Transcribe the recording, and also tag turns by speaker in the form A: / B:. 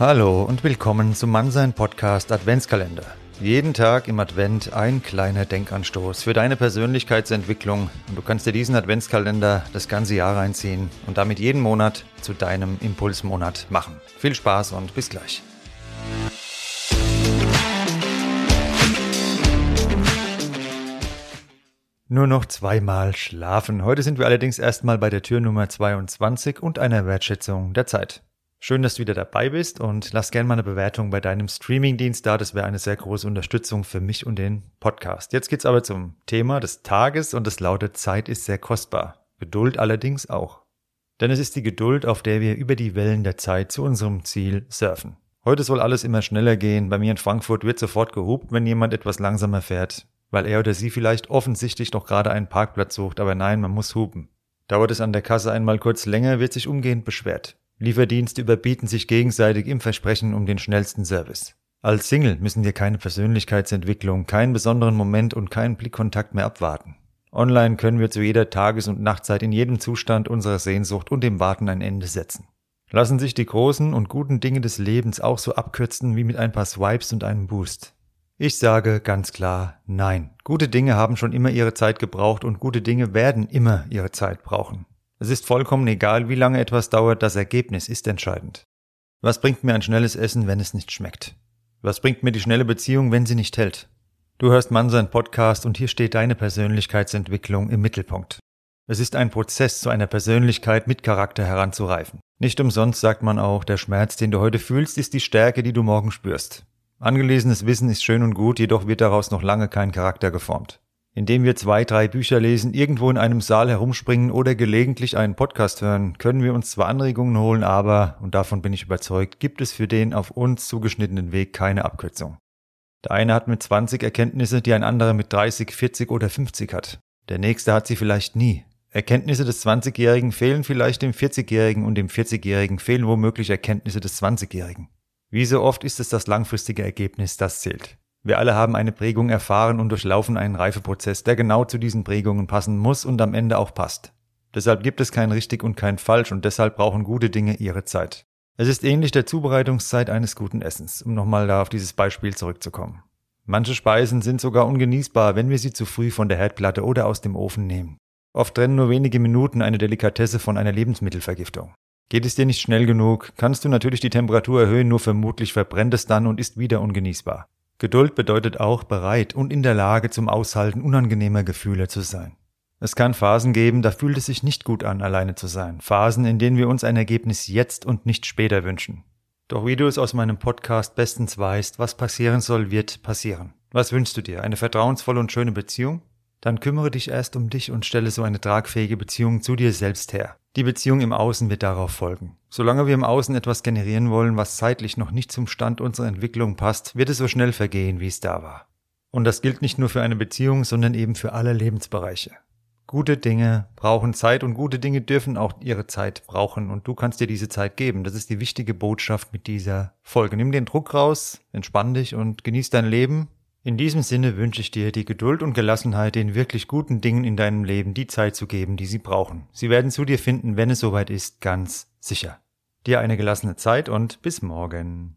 A: Hallo und willkommen zum Mannsein Podcast Adventskalender. Jeden Tag im Advent ein kleiner Denkanstoß für deine Persönlichkeitsentwicklung und du kannst dir diesen Adventskalender das ganze Jahr reinziehen und damit jeden Monat zu deinem Impulsmonat machen. Viel Spaß und bis gleich. Nur noch zweimal schlafen. Heute sind wir allerdings erstmal bei der Tür Nummer 22 und einer Wertschätzung der Zeit. Schön, dass du wieder dabei bist und lass gerne mal eine Bewertung bei deinem Streamingdienst da. Das wäre eine sehr große Unterstützung für mich und den Podcast. Jetzt geht's aber zum Thema des Tages und es lautet Zeit ist sehr kostbar. Geduld allerdings auch. Denn es ist die Geduld, auf der wir über die Wellen der Zeit zu unserem Ziel surfen. Heute soll alles immer schneller gehen. Bei mir in Frankfurt wird sofort gehupt, wenn jemand etwas langsamer fährt weil er oder sie vielleicht offensichtlich noch gerade einen Parkplatz sucht, aber nein, man muss hupen. Dauert es an der Kasse einmal kurz länger, wird sich umgehend beschwert. Lieferdienste überbieten sich gegenseitig im Versprechen um den schnellsten Service. Als Single müssen wir keine Persönlichkeitsentwicklung, keinen besonderen Moment und keinen Blickkontakt mehr abwarten. Online können wir zu jeder Tages- und Nachtzeit in jedem Zustand unserer Sehnsucht und dem Warten ein Ende setzen. Lassen sich die großen und guten Dinge des Lebens auch so abkürzen wie mit ein paar Swipes und einem Boost. Ich sage ganz klar Nein. Gute Dinge haben schon immer ihre Zeit gebraucht und gute Dinge werden immer ihre Zeit brauchen. Es ist vollkommen egal, wie lange etwas dauert, das Ergebnis ist entscheidend. Was bringt mir ein schnelles Essen, wenn es nicht schmeckt? Was bringt mir die schnelle Beziehung, wenn sie nicht hält? Du hörst Mann sein Podcast und hier steht deine Persönlichkeitsentwicklung im Mittelpunkt. Es ist ein Prozess, zu einer Persönlichkeit mit Charakter heranzureifen. Nicht umsonst sagt man auch, der Schmerz, den du heute fühlst, ist die Stärke, die du morgen spürst. Angelesenes Wissen ist schön und gut, jedoch wird daraus noch lange kein Charakter geformt. Indem wir zwei, drei Bücher lesen, irgendwo in einem Saal herumspringen oder gelegentlich einen Podcast hören, können wir uns zwar Anregungen holen, aber, und davon bin ich überzeugt, gibt es für den auf uns zugeschnittenen Weg keine Abkürzung. Der eine hat mit 20 Erkenntnisse, die ein anderer mit 30, 40 oder 50 hat. Der nächste hat sie vielleicht nie. Erkenntnisse des 20-Jährigen fehlen vielleicht dem 40-Jährigen und dem 40-Jährigen fehlen womöglich Erkenntnisse des 20-Jährigen. Wie so oft ist es das langfristige Ergebnis, das zählt. Wir alle haben eine Prägung erfahren und durchlaufen einen Reifeprozess, der genau zu diesen Prägungen passen muss und am Ende auch passt. Deshalb gibt es kein richtig und kein falsch und deshalb brauchen gute Dinge ihre Zeit. Es ist ähnlich der Zubereitungszeit eines guten Essens, um nochmal da auf dieses Beispiel zurückzukommen. Manche Speisen sind sogar ungenießbar, wenn wir sie zu früh von der Herdplatte oder aus dem Ofen nehmen. Oft trennen nur wenige Minuten eine Delikatesse von einer Lebensmittelvergiftung. Geht es dir nicht schnell genug, kannst du natürlich die Temperatur erhöhen, nur vermutlich verbrennt es dann und ist wieder ungenießbar. Geduld bedeutet auch bereit und in der Lage zum Aushalten unangenehmer Gefühle zu sein. Es kann Phasen geben, da fühlt es sich nicht gut an, alleine zu sein. Phasen, in denen wir uns ein Ergebnis jetzt und nicht später wünschen. Doch wie du es aus meinem Podcast bestens weißt, was passieren soll, wird passieren. Was wünschst du dir? Eine vertrauensvolle und schöne Beziehung? Dann kümmere dich erst um dich und stelle so eine tragfähige Beziehung zu dir selbst her. Die Beziehung im Außen wird darauf folgen. Solange wir im Außen etwas generieren wollen, was zeitlich noch nicht zum Stand unserer Entwicklung passt, wird es so schnell vergehen, wie es da war. Und das gilt nicht nur für eine Beziehung, sondern eben für alle Lebensbereiche. Gute Dinge brauchen Zeit und gute Dinge dürfen auch ihre Zeit brauchen und du kannst dir diese Zeit geben. Das ist die wichtige Botschaft mit dieser Folge. Nimm den Druck raus, entspann dich und genieß dein Leben in diesem Sinne wünsche ich dir die Geduld und Gelassenheit, den wirklich guten Dingen in deinem Leben die Zeit zu geben, die sie brauchen. Sie werden zu dir finden, wenn es soweit ist, ganz sicher. Dir eine gelassene Zeit und bis morgen.